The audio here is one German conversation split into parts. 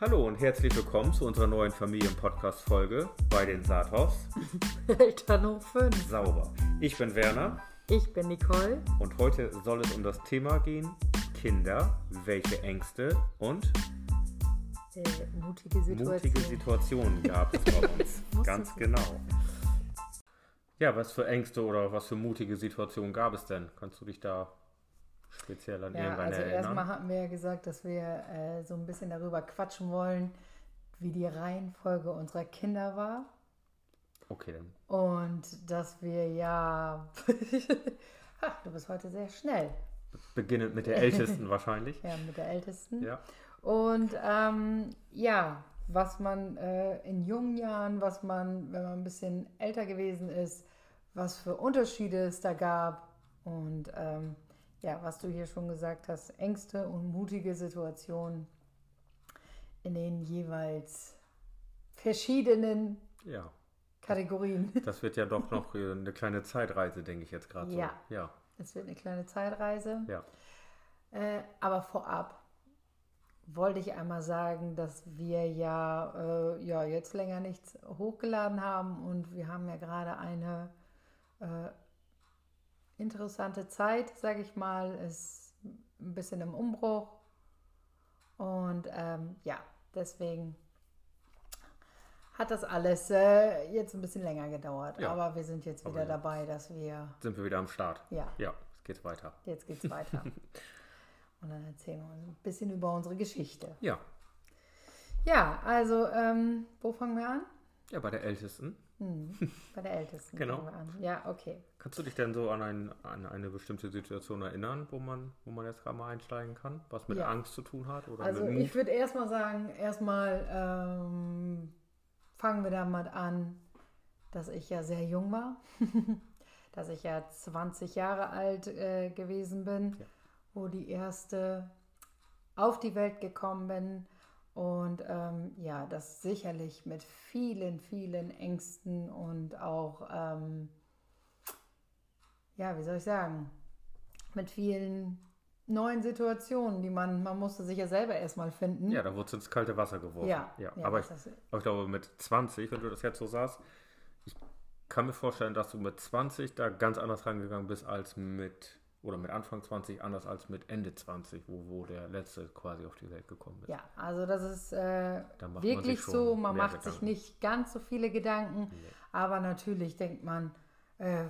Hallo und herzlich willkommen zu unserer neuen Familien-Podcast-Folge bei den Saathoffs. Eltern hoch 5. Sauber. Ich bin Werner Ich bin Nicole. und heute soll es um das Thema gehen: Kinder, welche Ängste und Äh, mutige Situation. mutige Situationen gab es bei uns. Ganz genau. Ja, was für Ängste oder was für mutige Situationen gab es denn? Kannst du dich da speziell an Ja, irgendeine also erinnern? erstmal hatten wir ja gesagt, dass wir äh, so ein bisschen darüber quatschen wollen, wie die Reihenfolge unserer Kinder war. Okay, dann. Und dass wir ja. ha, du bist heute sehr schnell. Beginnend mit der Ältesten wahrscheinlich. Ja, mit der Ältesten. Ja. Und ähm, ja, was man äh, in jungen Jahren, was man, wenn man ein bisschen älter gewesen ist, was für Unterschiede es da gab. Und ähm, ja, was du hier schon gesagt hast, Ängste und mutige Situationen in den jeweils verschiedenen Ja. Kategorien. Das wird ja doch noch äh, eine kleine Zeitreise, denke ich jetzt gerade Ja. so. Ja. Es wird eine kleine Zeitreise. Ja. Äh, aber vorab wollte ich einmal sagen, dass wir ja, äh, ja jetzt länger nichts hochgeladen haben und wir haben ja gerade eine äh, interessante Zeit, sage ich mal, ist ein bisschen im Umbruch und ähm, ja, deswegen hat das alles äh, jetzt ein bisschen länger gedauert, Ja. aber wir sind jetzt wieder ja. dabei, dass wir, Sind wir wieder am Start? ja, Ja, es geht weiter. Jetzt geht's weiter. Und dann erzählen wir ein bisschen über unsere Geschichte. Ja. Ja, also, ähm, wo fangen wir an? Ja, bei der Ältesten. Hm, bei der Ältesten Genau. Ja, okay. Kannst du dich denn so an, ein, an eine bestimmte Situation erinnern, wo man, wo man jetzt gerade mal einsteigen kann? Was mit Ja. Angst zu tun hat oder Also ich würde erstmal sagen, erstmal ähm, fangen wir damit an, dass ich ja sehr jung war. dass ich ja 20 Jahre alt äh, gewesen bin, Ja. wo die erste auf die Welt gekommen bin. Und ähm, ja, das sicherlich mit vielen, vielen Ängsten und auch, ähm, ja, wie soll ich sagen, mit vielen neuen Situationen, die man, man musste sich ja selber erstmal finden. ja, da wurde es ins kalte Wasser geworfen. Ja, ja. ja, aber, ich, aber ich glaube, mit 20, wenn du das jetzt so sagst, ich kann mir vorstellen, dass du mit 20 da ganz anders rangegangen bist als mit, oder mit Anfang 20 anders als mit Ende 20, wo, wo der Letzte quasi auf die Welt gekommen ist. Ja, also das ist äh, man wirklich sich schon so, man macht sich Gedanken. nicht ganz so viele Gedanken, aber natürlich denkt man, äh,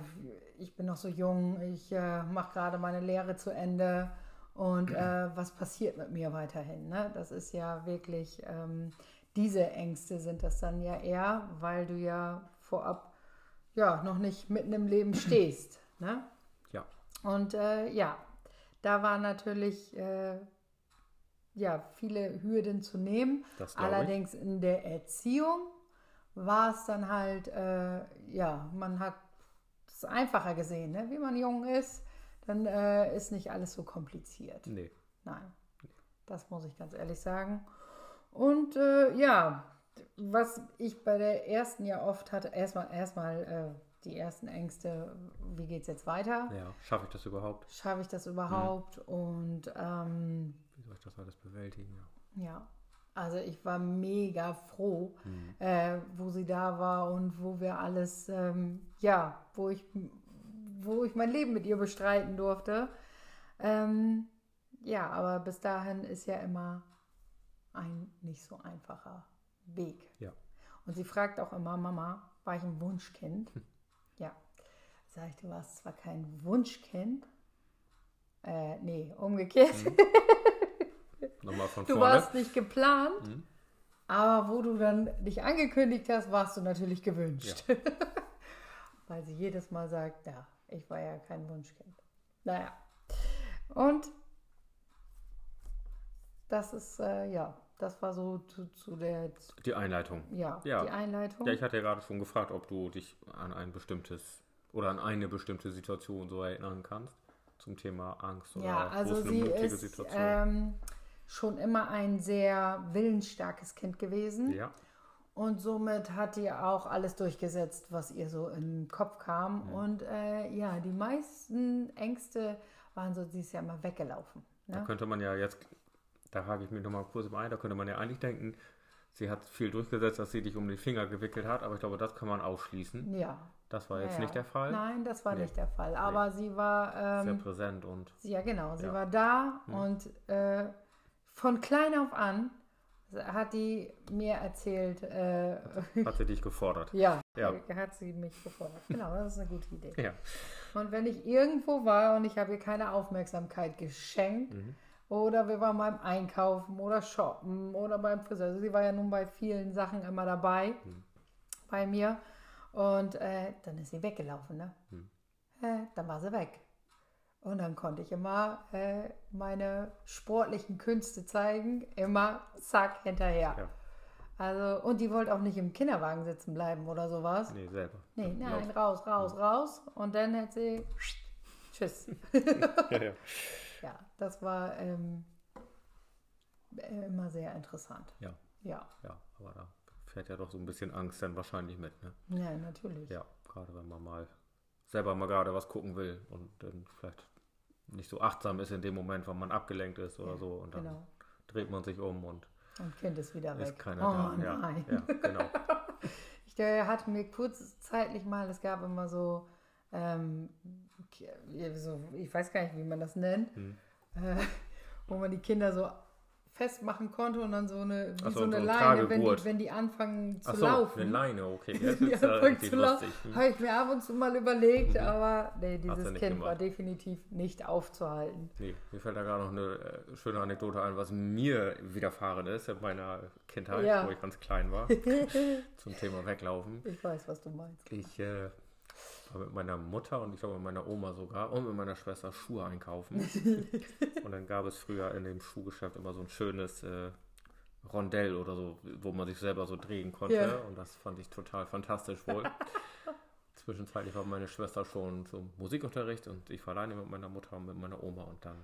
ich bin noch so jung, ich äh, mache gerade meine Lehre zu Ende und äh, was passiert mit mir weiterhin? Ne? Das ist ja wirklich, ähm, diese Ängste sind das dann ja eher, weil du ja vorab ja noch nicht mitten im Leben stehst. Ne? Und äh, ja, da war natürlich äh, ja, viele Hürden zu nehmen. Das glaub ich. Allerdings in der Erziehung war es dann halt, äh, ja, man hat es einfacher gesehen. Ne? Wie man jung ist, dann äh, ist nicht alles so kompliziert. Nee. Nein, das muss ich ganz ehrlich sagen. Und äh, ja, was ich bei der ersten ja oft hatte, erstmal erstmal äh, die ersten Ängste, wie geht es jetzt weiter? Ja, schaffe ich das überhaupt? Schaffe ich das überhaupt? Und ähm, Wie soll ich das alles bewältigen? Ja. ja, also ich war mega froh, Mhm. äh, wo sie da war und wo wir alles, ähm, ja, wo ich, wo ich mein Leben mit ihr bestreiten durfte. Ähm, ja, aber bis dahin ist ja immer ein nicht so einfacher Weg. Ja. Und sie fragt auch immer, Mama, war ich ein Wunschkind? Ja. Sag ich, du warst zwar kein Wunschkind, äh, nee, umgekehrt. Nochmal von Du vorne. warst nicht geplant, aber wo du dann dich angekündigt hast, warst du natürlich gewünscht. Weil sie jedes Mal sagt, ja, ich war ja kein Wunschkind. Naja. Und das ist, äh, ja, das war so zu, zu der, Die Einleitung. ja, Ja. die Einleitung. Ja, ich hatte ja gerade schon gefragt, ob du dich an ein bestimmtes oder an eine bestimmte Situation so erinnern kannst zum Thema Angst oder Ja, also sie ist Situation. ähm, schon immer ein sehr willensstarkes Kind gewesen. ja, Und somit hat die auch alles durchgesetzt, was ihr so in den Kopf kam. Und äh, ja, die meisten Ängste waren so, sie ist ja immer weggelaufen. da Ne? könnte man ja jetzt da hake ich mich nochmal kurz im ein. Da könnte man ja eigentlich denken, sie hat viel durchgesetzt, dass sie dich um den Finger gewickelt hat, aber ich glaube, das kann man ausschließen. Ja. Das war jetzt ja. nicht der Fall. Nein, das war Nee. nicht der Fall. Aber sie war. Sehr Ähm, präsent und sie, ja, genau. Sie Ja. war da Hm. und äh, von klein auf an hat die mir erzählt. Äh, hat sie dich gefordert. ja, Ja. hat sie mich gefordert. Genau, das ist eine gute Idee. Ja. Und wenn ich irgendwo war und ich habe ihr keine Aufmerksamkeit geschenkt Mhm. Oder wir waren beim Einkaufen oder Shoppen oder beim Friseur, also sie war ja nun bei vielen Sachen immer dabei Mhm. bei mir und äh, dann ist sie weggelaufen, ne? Mhm. Äh, dann war sie weg. Und dann konnte ich immer äh, meine sportlichen Künste zeigen, immer zack hinterher. Ja. Also, und die wollte auch nicht im Kinderwagen sitzen bleiben oder sowas. Nee, selber. Nee, nein, Lauf. raus, raus, raus. Und dann hat sie Tschüss. Ja, ja. Ja, das war ähm, äh, immer sehr interessant. Ja. Ja, ja, aber da fährt ja doch so ein bisschen Angst dann wahrscheinlich mit, ne? ja, natürlich. Ja, gerade wenn man mal selber mal gerade was gucken will und dann vielleicht nicht so achtsam ist in dem Moment, weil man abgelenkt ist oder Ja, so und dann Genau. dreht man sich um und Und Kind ist wieder weg. ist keiner oh da. Ja, nein. ja, genau. Ich der hatte mir kurzzeitig mal, es gab immer so, ähm, so ich weiß gar nicht, wie man das nennt, Hm. äh, wo man die Kinder so festmachen konnte und dann so eine, wie so, so eine so ein Leine, wenn die, wenn die anfangen zu Ach so, laufen. eine Leine, okay. Das ist ja anfangen richtig zu laufen. lustig. Hm. Habe ich mir ab und zu mal überlegt, Mhm. aber nee, dieses Kind gemacht. war definitiv nicht aufzuhalten. Nee, mir fällt da gerade noch eine äh, schöne Anekdote ein, was mir widerfahren ist in meiner Kindheit, Ja. wo ich ganz klein war, zum Thema Weglaufen. Ich weiß, was du meinst. Ich äh, war mit meiner Mutter und ich glaube mit meiner Oma sogar und mit meiner Schwester Schuhe einkaufen. und dann gab es früher in dem Schuhgeschäft immer so ein schönes äh, Rondell oder so, wo man sich selber so drehen konnte. Ja. Und das fand ich total fantastisch wohl. Zwischenzeitlich war meine Schwester schon zum Musikunterricht und ich war alleine mit meiner Mutter und mit meiner Oma. Und dann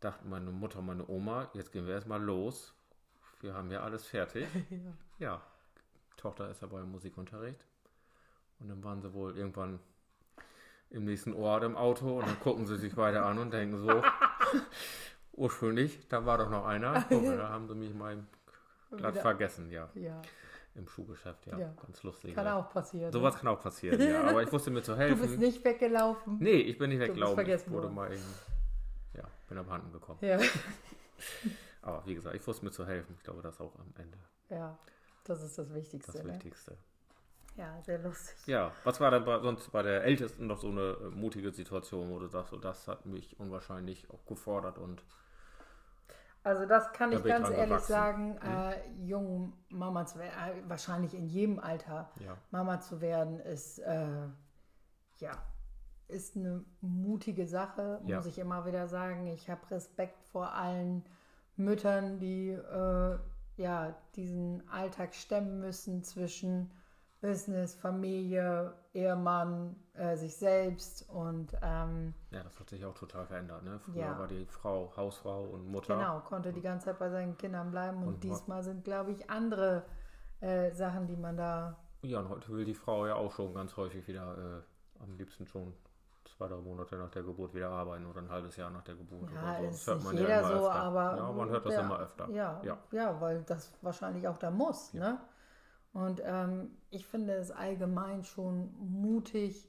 dachten meine Mutter und meine Oma, jetzt gehen wir erstmal los. Wir haben ja alles fertig. Ja, Tochter ist ja beim Musikunterricht. Und dann waren sie wohl irgendwann im nächsten Ort im Auto und dann gucken sie sich beide an und denken so, ursprünglich, da war doch noch einer. Guck da haben sie mich mal glatt vergessen, ja. Ja, Im Schuhgeschäft, ja. Ja. Ganz lustig. kann ja. auch passieren. Sowas kann auch passieren, ja. Aber ich wusste mir zu du helfen. bist nicht weggelaufen. nee, ich bin nicht weggelaufen. Ich wurde worden. mal eben, ja, bin abhanden gekommen. Ja. Aber wie gesagt, ich wusste mir zu helfen. Ich glaube, das ist auch am Ende ja, das ist das Wichtigste. das ne? Ja, sehr lustig. Ja, was war denn bei, sonst bei der Ältesten noch so eine äh, mutige Situation, wo du sagst, so, das hat mich unwahrscheinlich auch gefordert und Also das kann Da ich ich ganz dran ehrlich gewachsen. sagen, äh, jung Mama zu werden, äh, wahrscheinlich in jedem Alter ja, Mama zu werden, ist äh, ja ist eine mutige Sache, Ja. muss ich immer wieder sagen. Ich habe Respekt vor allen Müttern, die äh, ja diesen Alltag stemmen müssen zwischen Business, Familie, Ehemann, äh, sich selbst und ähm, ja, das hat sich auch total verändert. Ne? Früher Ja. war die Frau Hausfrau und Mutter. Genau, konnte die ganze Zeit bei seinen Kindern bleiben und, Und diesmal sind, glaube ich, andere äh, Sachen, die man da. Ja, und heute will die Frau ja auch schon ganz häufig wieder, äh, am liebsten schon zwei, drei Monate nach der Geburt wieder arbeiten oder ein halbes Jahr nach der Geburt Ja, oder so. ist Das hört man jeder ja immer so, öfter. aber. ja, man hört das ja, immer öfter. Ja, ja, Ja. weil das wahrscheinlich auch da muss. Ne? Und ähm, ich finde es allgemein schon mutig,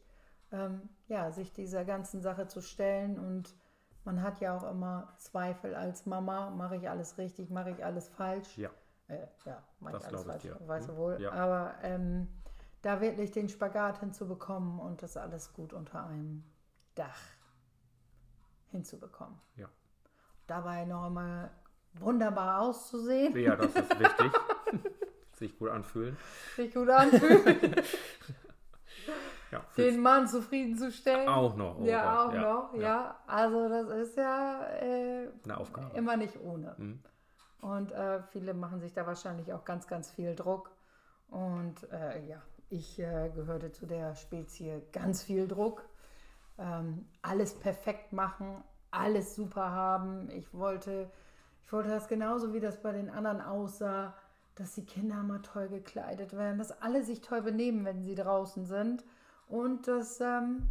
ähm, ja, sich dieser ganzen Sache zu stellen. Und man hat ja auch immer Zweifel als Mama: mache ich alles richtig, mache ich alles falsch? Ja. Äh, ja, mache ich alles ich falsch, dir. weißt du Hm? wohl. Ja. Aber ähm, da wirklich den Spagat hinzubekommen und das alles gut unter einem Dach hinzubekommen. Ja. Dabei noch immer wunderbar auszusehen, Ja, das ist wichtig. Sich gut anfühlen. sich gut anfühlen, Ja, den Mann zufriedenzustellen. auch noch. oh ja, Gott, auch noch, ja. Also das ist ja äh, Eine Aufgabe. immer nicht ohne. Mhm. Und äh, viele machen sich da wahrscheinlich auch ganz, ganz viel Druck. Und äh, ja, ich äh, gehörte zu der Spezie ganz viel Druck. Ähm, alles perfekt machen, alles super haben. Ich wollte, ich wollte das genauso, wie das bei den anderen aussah, dass die Kinder mal toll gekleidet werden, dass alle sich toll benehmen, wenn sie draußen sind. Und dass ähm,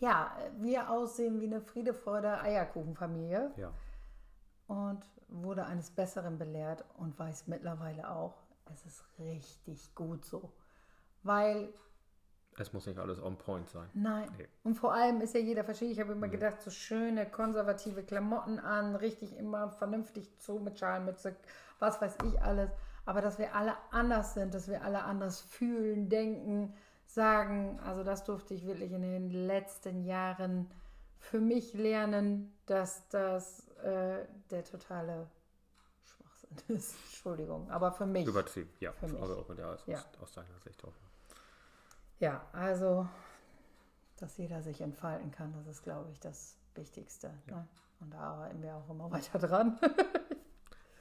ja, wir aussehen wie eine Friede, Freude, Eierkuchenfamilie. Ja. und wurde eines Besseren belehrt und weiß mittlerweile auch, es ist richtig gut so. Weil Es muss nicht alles on point sein. Nein. Nee. Und vor allem ist ja jeder verschieden. Ich habe immer gedacht, so schöne konservative Klamotten an, richtig immer vernünftig zu mit Schalmütze, was weiß ich alles. Aber dass wir alle anders sind, dass wir alle anders fühlen, denken, sagen. Also das durfte ich wirklich in den letzten Jahren für mich lernen, dass das äh, der totale Schwachsinn ist. Entschuldigung, aber für mich. Übertrieben, ja. Für mich. Also auch der, aus, Ja. aus deiner Sicht auch. Ja, also, dass jeder sich entfalten kann, das ist, glaube ich, das Wichtigste. Ne? Und da arbeiten wir auch immer weiter dran.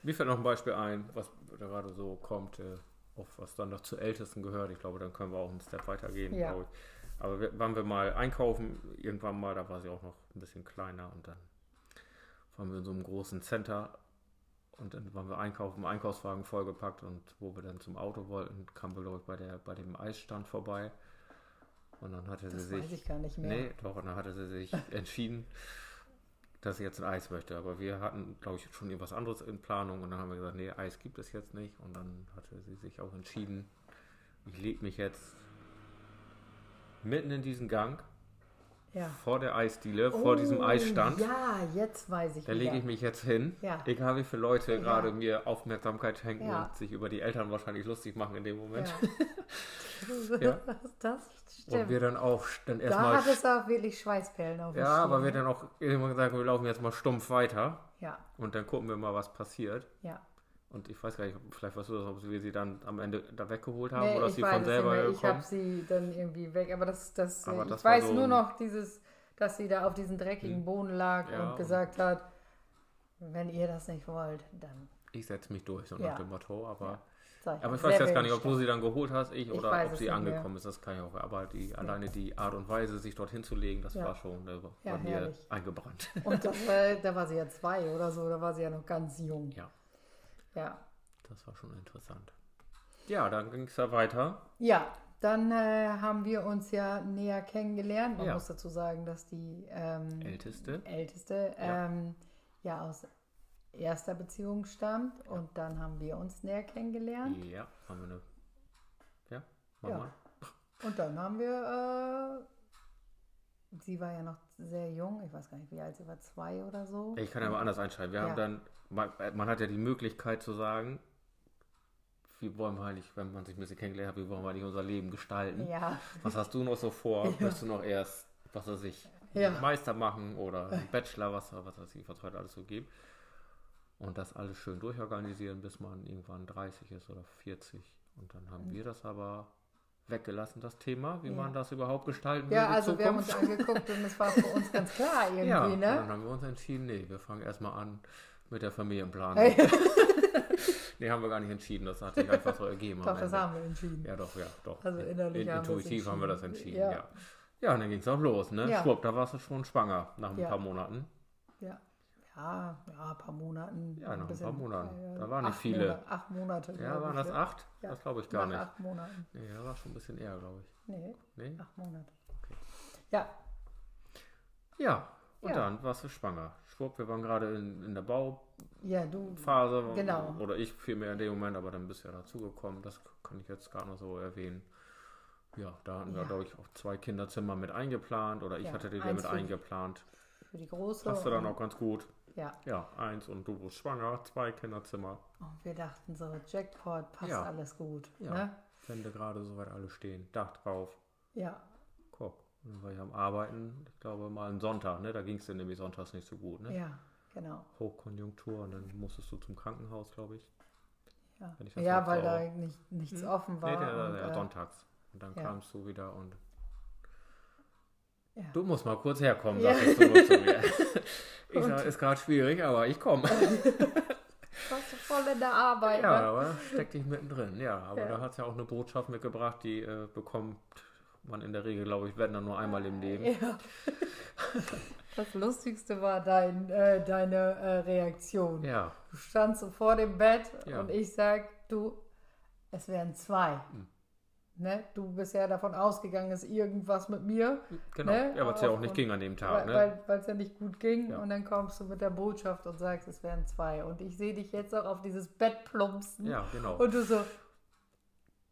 Mir fällt noch ein Beispiel ein, was gerade so kommt, äh, auf was dann noch zu Ältesten gehört. Ich glaube, dann können wir auch einen Step weitergehen, Ja. glaube ich. Aber wir, waren wir mal einkaufen, irgendwann mal, da war sie auch noch ein bisschen kleiner und dann waren wir in so einem großen Center und dann waren wir einkaufen, Einkaufswagen vollgepackt und wo wir dann zum Auto wollten, kamen wir, glaube ich, bei, der, bei dem Eisstand vorbei. Und dann hatte sie Das sich. weiß ich gar nicht mehr. Nee, doch, und dann hatte sie sich entschieden, dass sie jetzt ein Eis möchte. Aber wir hatten, glaube ich, schon irgendwas anderes in Planung und dann haben wir gesagt, nee, Eis gibt es jetzt nicht. Und dann hatte sie sich auch entschieden, ich lege mich jetzt mitten in diesen Gang Ja. vor der Eisdiele, vor diesem Oh, Eisstand. Ja, jetzt weiß ich Da lege ich mich jetzt hin, Ja. egal wie viele Leute Ja. gerade mir Aufmerksamkeit schenken und sich über die Eltern wahrscheinlich lustig machen in dem Moment. Ja. Das Und stimmt. wir dann auch dann Da erstmal. hat es auch wirklich Schweißperlen auf Ja, aber wir dann auch irgendwann gesagt, wir laufen jetzt mal stumpf weiter Ja, und dann gucken wir mal, was passiert. ja. Und ich weiß gar nicht, vielleicht weißt du das, ob wir sie dann am Ende da weggeholt haben Nee, oder sie von selber mehr. Ich gekommen. habe sie dann irgendwie weg. Aber das, das, Aber ich das weiß so nur noch dieses, dass sie da auf diesem dreckigen Boden lag Ja, und gesagt hat, wenn ihr das nicht wollt, dann Ich setze mich durch, so Ja. nach dem Motto. Aber, sag aber ich weiß jetzt gar nicht, ob du sie dann geholt hast, ich, Ich oder weiß ob sie angekommen mehr. ist. Das kann ich auch. Aber die, alleine die Art und Weise, sich dorthin zu legen, das Ja. war schon äh, Ja, bei mir eingebrannt. Und das, war- da war sie ja zwei oder so, da war sie ja noch ganz jung. ja, Ja, das war schon interessant. Ja, dann ging es ja weiter. ja dann äh, haben wir uns ja näher kennengelernt. Man Ja. muss dazu sagen, dass die ähm, Älteste. Älteste Ja. ähm, ja aus erster Beziehung stammt und dann haben wir uns näher kennengelernt. Ja, haben wir eine. Ja, mach Ja. mal. Und dann haben wir, äh, sie war ja noch sehr jung, ich weiß gar nicht, wie alt sie war, zwei oder so. Ich kann ja mal anders einschreiben. Wir Ja. haben dann, man, man hat ja die Möglichkeit zu sagen, wie wollen wir eigentlich, wenn man sich ein bisschen kennengelernt hat, wie wollen wir eigentlich unser Leben gestalten? Ja, Was hast du noch so vor? Möchtest du noch erst, was weiß ich, Ja. Meister machen oder Bachelor, was, was weiß ich, was heute alles so gibt? Und das alles schön durchorganisieren, bis man irgendwann 30 ist oder 40. Und dann haben wir das aber weggelassen, das Thema, wie Ja. man das überhaupt gestalten ja will, die also wir haben uns Zukunft. angeguckt und es war für uns ganz klar irgendwie, Ja, ne? dann haben wir uns entschieden, nee, wir fangen erstmal an mit der Familienplanung. nee, haben wir gar nicht entschieden, das hat sich einfach so ergeben. Doch, das haben wir entschieden. Ja, doch, ja, doch. Also innerlich In, haben wir intuitiv haben wir das entschieden. ja. Ja. Ja, und dann ging es auch los, ne? Ja. Schwupp, da warst du schon schwanger nach ein Ja. paar Monaten. Ja. Ja, ja, ein paar Monaten. Ja, nach ein paar Monaten. äh, Da waren nicht viele. Monate, acht Monate. Ja, waren das acht? Ja. Das glaube ich gar Nach nicht. acht Monaten. Nee, da war schon ein bisschen eher, glaube ich. Nee, Nee? acht Monate. Okay. Ja, Ja, und Ja. dann warst du schwanger. Schwupp, wir waren gerade in, in der Bauphase. ja, du. Genau. Oder ich vielmehr in dem Moment, aber dann bist du ja dazugekommen. Das kann ich jetzt gar nicht so erwähnen. Ja, da hatten wir, glaube ich, auch zwei Kinderzimmer mit eingeplant. Oder ich hatte die da mit eingeplant. Für die Große. Passt du dann auch ganz gut. Ja, Ja, eins und du bist schwanger, zwei Kinderzimmer. und wir dachten so, Jackpot, passt Ja. alles gut. Ja. Ne? Wände gerade soweit alle stehen. Dach drauf. Ja, Guck. Und dann war ich am Arbeiten, ich glaube mal am Sonntag, ne? Da ging es dir nämlich sonntags nicht so gut, ne? ja, genau. Hochkonjunktur und dann musstest du zum Krankenhaus, glaube ich. Ja, Wenn ja weil da nicht, nichts offen war. Nee, der, und, der, äh, sonntags. Und dann ja. kamst du wieder und Ja. du musst mal kurz herkommen, Ja. sagst du zu mir. Ich sag, ist gerade schwierig, aber ich komme. warst du voll in der Arbeit. Ja, ne? aber steck dich mittendrin. Ja, aber Ja. da hat es ja auch eine Botschaft mitgebracht, die äh, bekommt man in der Regel, glaube ich, wenn dann nur einmal im Leben. Ja. Das Lustigste war dein, äh, deine äh, Reaktion. Ja, Du standst so vor dem Bett Ja. und ich sag, du, es wären zwei. Hm. Ne, du bist ja davon ausgegangen, ist irgendwas mit mir. Genau. Ne? Ja, weil es ja auch nicht ging an dem Tag. Ne? Weil es ja nicht gut ging Ja. und dann kommst du mit der Botschaft und sagst, es wären zwei. Und ich sehe dich jetzt auch auf dieses Bett plumpsen ja, genau. und du so,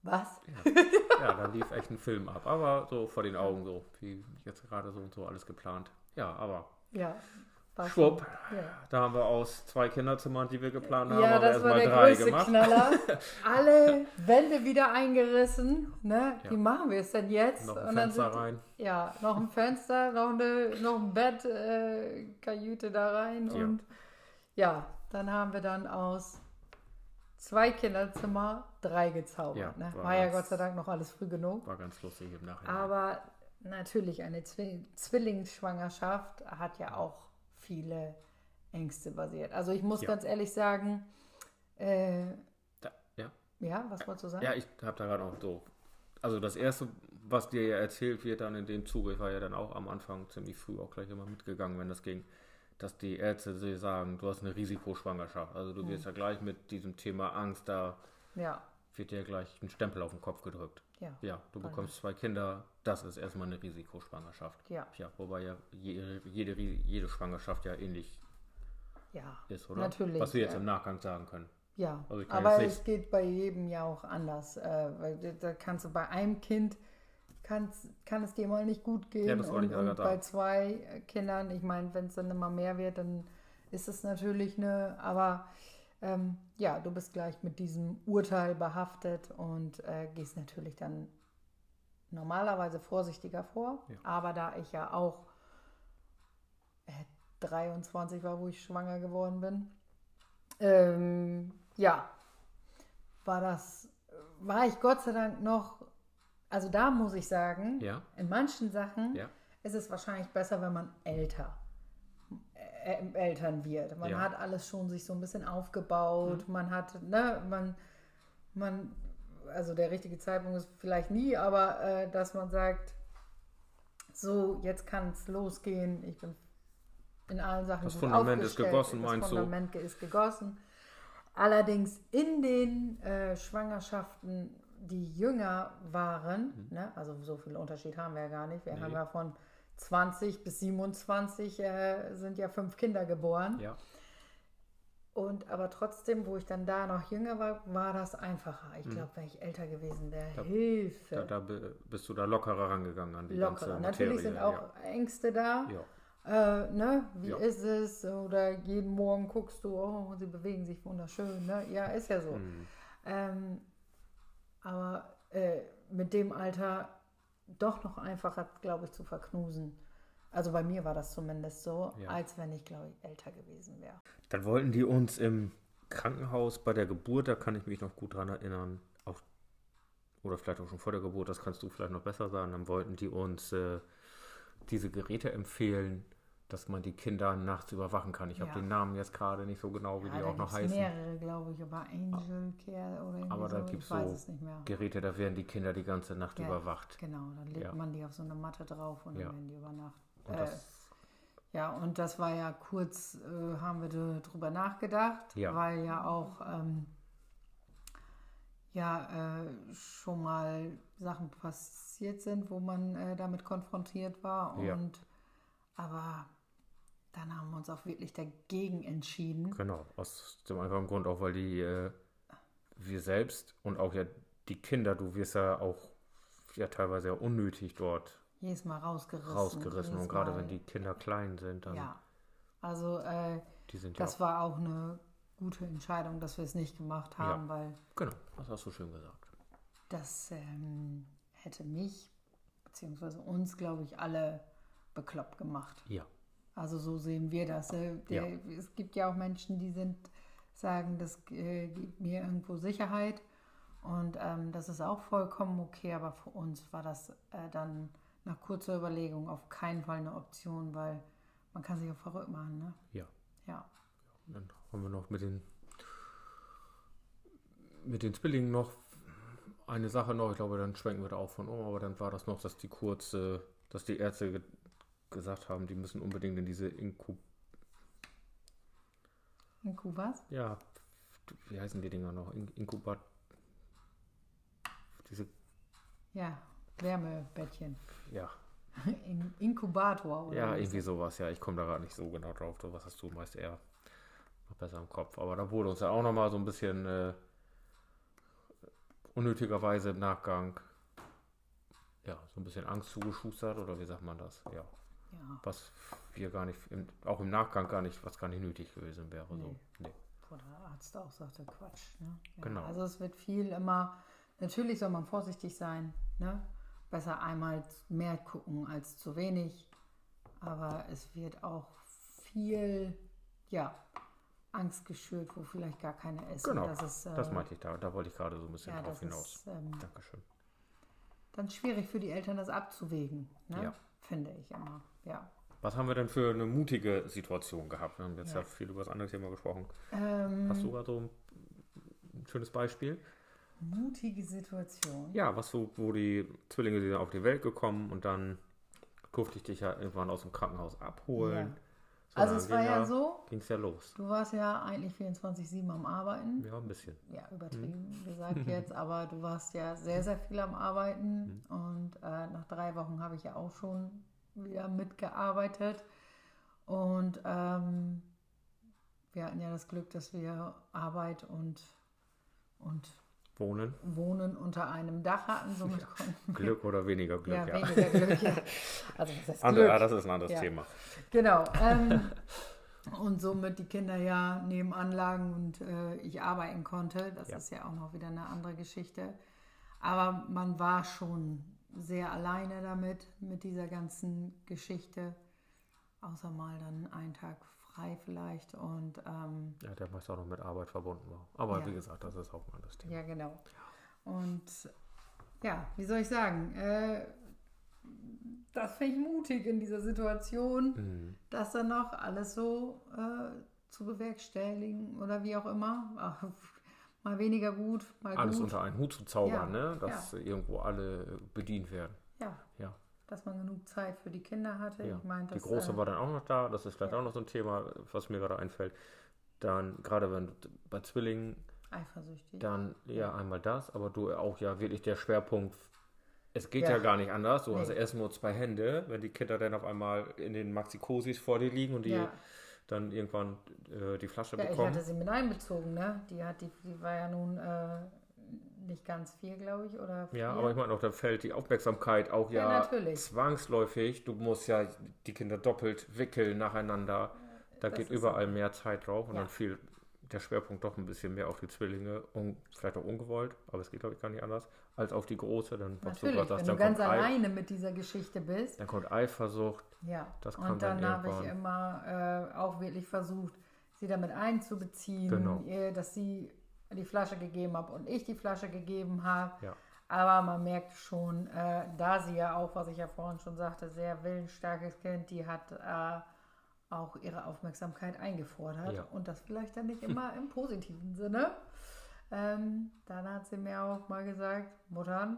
was? Ja, da lief echt ein Film ab. Aber so vor den Augen so, wie jetzt gerade so und so alles geplant. Ja, aber Ja. War schwupp, Ja. da haben wir aus zwei Kinderzimmern, die wir geplant haben, Ja, haben das war erstmal der drei größte gemacht. Knaller. Alle Wände wieder eingerissen. Ne? Ja. Wie machen wir es denn jetzt? Noch ein Und Fenster sind- rein. Ja, noch ein Fenster, noch, eine, noch ein Bett, äh, Kajüte da rein. Ja. Und ja, dann haben wir dann aus zwei Kinderzimmer drei gezaubert. Ja, ne? war War ja Gott sei Dank noch alles früh genug. War ganz lustig im Nachhinein. Aber natürlich, eine Zwi Zwillingsschwangerschaft hat ja auch viele Ängste basiert. Also ich muss Ja. ganz ehrlich sagen, äh, Da, ja. ja, was wolltest du sagen? ja, ich habe da gerade auch so. Also das erste, was dir ja erzählt wird dann in dem Zuge, ich war ja dann auch am Anfang ziemlich früh auch gleich immer mitgegangen, wenn das ging, dass die Ärzte sagen, du hast eine Risikoschwangerschaft. Also du wirst ja gleich mit diesem Thema Angst, da Ja, wird dir gleich ein Stempel auf den Kopf gedrückt. ja, Ja, du bekommst zwei Kinder, das ist erstmal eine Risikoschwangerschaft. ja, Ja, wobei ja jede, jede, jede Schwangerschaft ja ähnlich ja. ist, oder? Natürlich, Was wir jetzt ja. im Nachgang sagen können. Ja, Also aber es geht bei jedem ja auch anders. Äh, weil da- kannst du bei einem Kind kann's, kann es dir mal nicht gut gehen. Ja, das und, ich und bei zwei Kindern, ich meine, wenn es dann immer mehr wird, dann ist es natürlich eine, aber ähm, ja, du bist gleich mit diesem Urteil behaftet und äh, gehst natürlich dann normalerweise vorsichtiger vor. Ja. Aber da ich ja auch äh, 23 war, wo ich schwanger geworden bin, ähm, ja, war das, war ich Gott sei Dank noch, also da muss ich sagen, Ja, in manchen Sachen ja, ist es wahrscheinlich besser, wenn man älter äh, Eltern wird. Man Ja. hat alles schon sich so ein bisschen aufgebaut, man hat, ne, man, man, also der richtige Zeitpunkt ist vielleicht nie, aber äh, dass man sagt, so, jetzt kann es losgehen, ich bin in allen Sachen Das gut Fundament ist gegossen, das meinst du? Fundament ist gegossen. Allerdings in den äh, Schwangerschaften, die jünger waren, ne, also so viel Unterschied haben wir ja gar nicht. Wir Mhm. Nee. haben ja von 20 bis 27 äh, sind ja fünf Kinder geboren. ja. Und aber trotzdem, wo ich dann da noch jünger war, war das einfacher. Mhm. Ich glaube, wenn ich älter gewesen wäre, Hilfe. Da, da bi- bist du da lockerer rangegangen an die lockerer. ganze Natürlich Materie. sind auch Ängste da. Ja. Äh, ne? Wie Ja. ist es? Oder jeden Morgen guckst du, oh, sie bewegen sich wunderschön. Ne? Ja, ist ja so. Ja. Mhm. Ähm, aber äh, mit dem Alter doch noch einfacher, glaube ich, zu verknusen. Also bei mir war das zumindest so, Ja. als wenn ich, glaube ich, älter gewesen wäre. Dann wollten die uns im Krankenhaus bei der Geburt, da kann ich mich noch gut dran erinnern, auch, oder vielleicht auch schon vor der Geburt, das kannst du vielleicht noch besser sagen, dann wollten die uns äh, diese Geräte empfehlen, dass man die Kinder nachts überwachen kann. Ich habe Ja. den Namen jetzt gerade nicht so genau, wie Ja, die da auch noch heißen. mehrere, glaube ich, aber Angel Care oder irgendwie Aber da so, weiß so es mehr. Geräte, da werden die Kinder die ganze Nacht Ja. überwacht. Genau, dann legt man die auf so eine Matte drauf und dann werden die über Nacht. Und Äh, ja, und das war ja kurz, äh, haben wir da drüber nachgedacht, weil ja auch ähm, ja äh, schon mal Sachen passiert sind, wo man äh, damit konfrontiert war. Und aber dann haben wir uns auch wirklich dagegen entschieden. genau, aus dem einfachen Grund auch, weil die, äh, wir selbst und auch ja die Kinder, du wirst ja auch ja teilweise ja unnötig dort Jedes Mal rausgerissen. rausgerissen. Und gerade Mal, wenn die Kinder klein sind, dann Ja, also äh, sind ja das war auch eine gute Entscheidung, dass wir es nicht gemacht haben, weil Genau, das hast du schön gesagt. das ähm, hätte mich beziehungsweise uns, glaube ich, alle bekloppt gemacht. Ja, Also so sehen wir das. Äh, der, Es gibt ja auch Menschen, die sind sagen, das äh, gibt mir irgendwo Sicherheit und ähm, das ist auch vollkommen okay, aber für uns war das äh, dann nach kurzer Überlegung auf keinen Fall eine Option, weil man kann sich auch verrückt machen, ne? ja. Ja. Dann haben wir noch mit den mit den Zwillingen noch eine Sache noch. Ich glaube, dann schwenken wir da auch von um. Aber dann war das noch, dass die kurz, äh, dass die Ärzte gesagt haben, die müssen unbedingt in diese Inkub... In was? Ja, wie heißen die Dinger noch? In Inkubat... Diese Ja, Wärmebettchen. Ja, In Inkubator oder ja irgendwie sowas. Ja, ich komme da gerade nicht so genau drauf. So was hast du meist eher noch besser im Kopf. Aber da wurde uns ja auch nochmal so ein bisschen äh, unnötigerweise im Nachgang ja, so ein bisschen Angst zugeschustert oder wie sagt man das? Ja, Ja, was wir gar nicht, im, auch im Nachgang gar nicht, was gar nicht nötig gewesen wäre. So. Nee. Nee. wo der Arzt auch sagte, Quatsch. Ne? Ja, Genau. Also es wird viel immer, natürlich soll man vorsichtig sein. Ne? Besser einmal mehr gucken als zu wenig. Aber es wird auch viel, ja, Angst geschürt, wo vielleicht gar keine ist. Genau, Das ist, äh, Das meinte ich da. Da wollte ich gerade so ein bisschen ja, drauf hinaus. ist ähm, Dankeschön. dann schwierig für die Eltern, das abzuwägen. Ne? Ja. Finde ich immer. Ja. Was haben wir denn für eine mutige Situation gehabt? Wir haben jetzt ja, Ja. viel über das andere Thema gesprochen. Ähm, Hast du da so ein, schönes Beispiel? mutige Situation. Ja, was so, wo die Zwillinge sind auf die Welt gekommen und dann durfte ich dich ja irgendwann aus dem Krankenhaus abholen. So, Also es war ging ja so, Ging es ja los. du warst ja eigentlich 24-7 am Arbeiten. Ja, ein bisschen. Ja, übertrieben Mhm. gesagt jetzt, aber du warst ja sehr, sehr viel am Arbeiten Mhm. und äh, nach drei Wochen habe ich ja auch schon wieder mitgearbeitet und ähm, wir hatten ja das Glück, dass wir Arbeit und, und Wohnen. Wohnen unter einem Dach hatten, somit konnten Glück oder weniger Glück, ja, ja. weniger Glück. Ja. Also das heißt Andere, Glück. ja, das ist ein anderes Ja. Thema. Genau. Ähm, und somit die Kinder ja nebenan lagen und äh, ich arbeiten konnte. Das Ja. ist ja auch noch wieder eine andere Geschichte. Aber man war schon sehr alleine damit, mit dieser ganzen Geschichte. Außer mal dann einen Tag frei vielleicht. Und ähm, Ja, der meist auch noch mit Arbeit verbunden war. Aber Ja. wie gesagt, das ist auch ein anderes Thema. ja, genau. Und ja, wie soll ich sagen? Äh, das finde ich mutig in dieser Situation. Mhm. das dann noch alles so äh, zu bewerkstelligen oder wie auch immer. Ach, mal weniger gut, mal Alles gut. unter einen Hut zu zaubern, Ja, ne? dass irgendwo alle bedient werden. Ja, Ja. Dass man genug Zeit für die Kinder hatte. Ja. Ich meine, Die das, große äh, war dann auch noch da, das ist vielleicht ja. auch noch so ein Thema, was mir gerade einfällt. Dann, gerade wenn bei Zwillingen, eifersüchtig. dann ja einmal das, aber du auch ja wirklich der Schwerpunkt, es geht ja, Ja. gar nicht anders. Du hast Nee. erst nur zwei Hände, wenn die Kinder dann auf einmal in den Maxikosis vor dir liegen und die dann irgendwann äh, die Flasche ja, ich bekommen. hatte sie mit einbezogen, ne? Die, hat, die, die war ja nun äh, nicht ganz vier, glaube ich, oder vier. Ja, aber ich meine auch, da fällt die Aufmerksamkeit auch Ja, ja, natürlich. zwangsläufig. Du musst ja die Kinder doppelt wickeln nacheinander. Da Das geht überall mehr Zeit drauf und Ja. dann fiel der Schwerpunkt doch ein bisschen mehr auf die Zwillinge und vielleicht auch ungewollt, aber es geht glaube ich gar nicht anders, als auf die große. Dann, Natürlich, gerade sagst, wenn dann du ganz alleine mit dieser Geschichte bist. dann kommt Eifersucht. Ja, Das und dann dann habe ich immer äh, auch wirklich versucht, sie damit einzubeziehen, Genau. ihr, dass sie die Flasche gegeben hat und ich die Flasche gegeben habe. Ja. Aber man merkt schon, äh, da sie ja auch, was ich ja vorhin schon sagte, sehr willensstarkes Kind, die hat äh, auch ihre Aufmerksamkeit eingefordert Ja. und das vielleicht dann nicht immer im positiven Sinne. Ähm, dann hat sie mir auch mal gesagt, Muttern,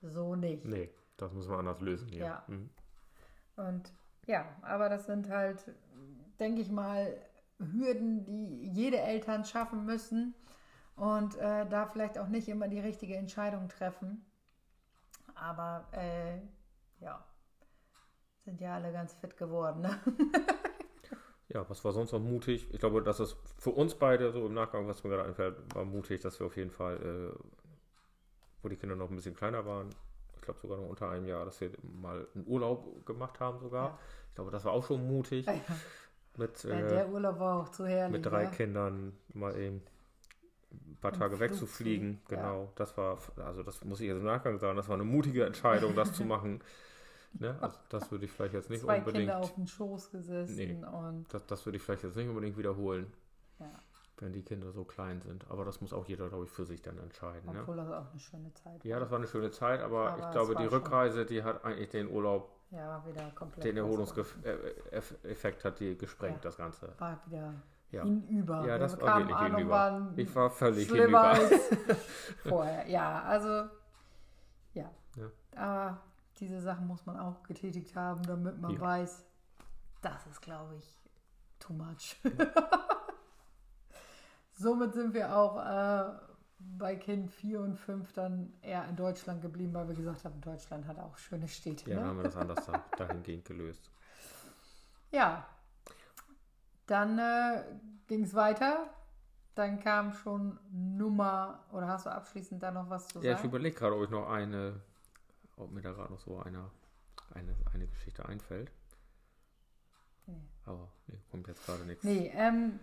so nicht. Nee, das müssen wir anders lösen hier. Ja. Mhm. Und ja, aber das sind halt, denke ich mal, Hürden, die jede Eltern schaffen müssen und äh, da vielleicht auch nicht immer die richtige Entscheidung treffen. Aber äh, ja, sind ja alle ganz fit geworden. Ne? Ja, was war sonst noch mutig? Ich glaube, das ist für uns beide so im Nachgang, was mir gerade einfällt, war mutig, dass wir auf jeden Fall, äh, wo die Kinder noch ein bisschen kleiner waren, ich glaube sogar noch unter einem Jahr, dass wir mal einen Urlaub gemacht haben sogar. Ja. Ich glaube, das war auch schon mutig, Ja, mit, Ja, äh, der Urlaub war auch zu herrlich. mit drei ja. Kindern mal eben ein paar Tage wegzufliegen. ja. Genau, das war, also das muss ich jetzt im Nachgang sagen, das war eine mutige Entscheidung, das zu machen. Ne? Also das würde ich vielleicht jetzt nicht Zwei unbedingt, Kinder auf dem Schoß gesessen Nee. und das, das würde ich vielleicht jetzt nicht unbedingt wiederholen. ja, wenn die Kinder so klein sind. Aber das muss auch jeder, glaube ich, für sich dann entscheiden. Ne? obwohl das auch eine schöne Zeit Ja, war. das war eine schöne Zeit, aber, Aber ich glaube, die Rückreise, die hat eigentlich den Urlaub, Ja, wieder komplett. den. Erholungseffekt hat die gesprengt, Ja. das Ganze. War wieder Ja. hinüber. Ja, das war wirklich hinüber. Ich war völlig schlimmer hinüber. als vorher. Ja, also ja. Ja. Aber diese Sachen muss man auch getätigt haben, damit man Ja. weiß, das ist, glaube ich, too much. Somit sind wir auch äh, bei Kind 4 und 5 dann eher in Deutschland geblieben, weil wir gesagt haben, Deutschland hat auch schöne Städte. Ja, ne? haben wir das anders da, dahingehend gelöst. Ja, dann äh, ging es weiter. Dann kam schon Nummer, oder hast du abschließend da noch was zu Ja, ich sagen? überlege gerade, ob ich noch eine, ob mir da gerade noch so eine, eine, eine Geschichte einfällt. Nee. Aber nee, kommt jetzt gerade nichts. Nee, ähm,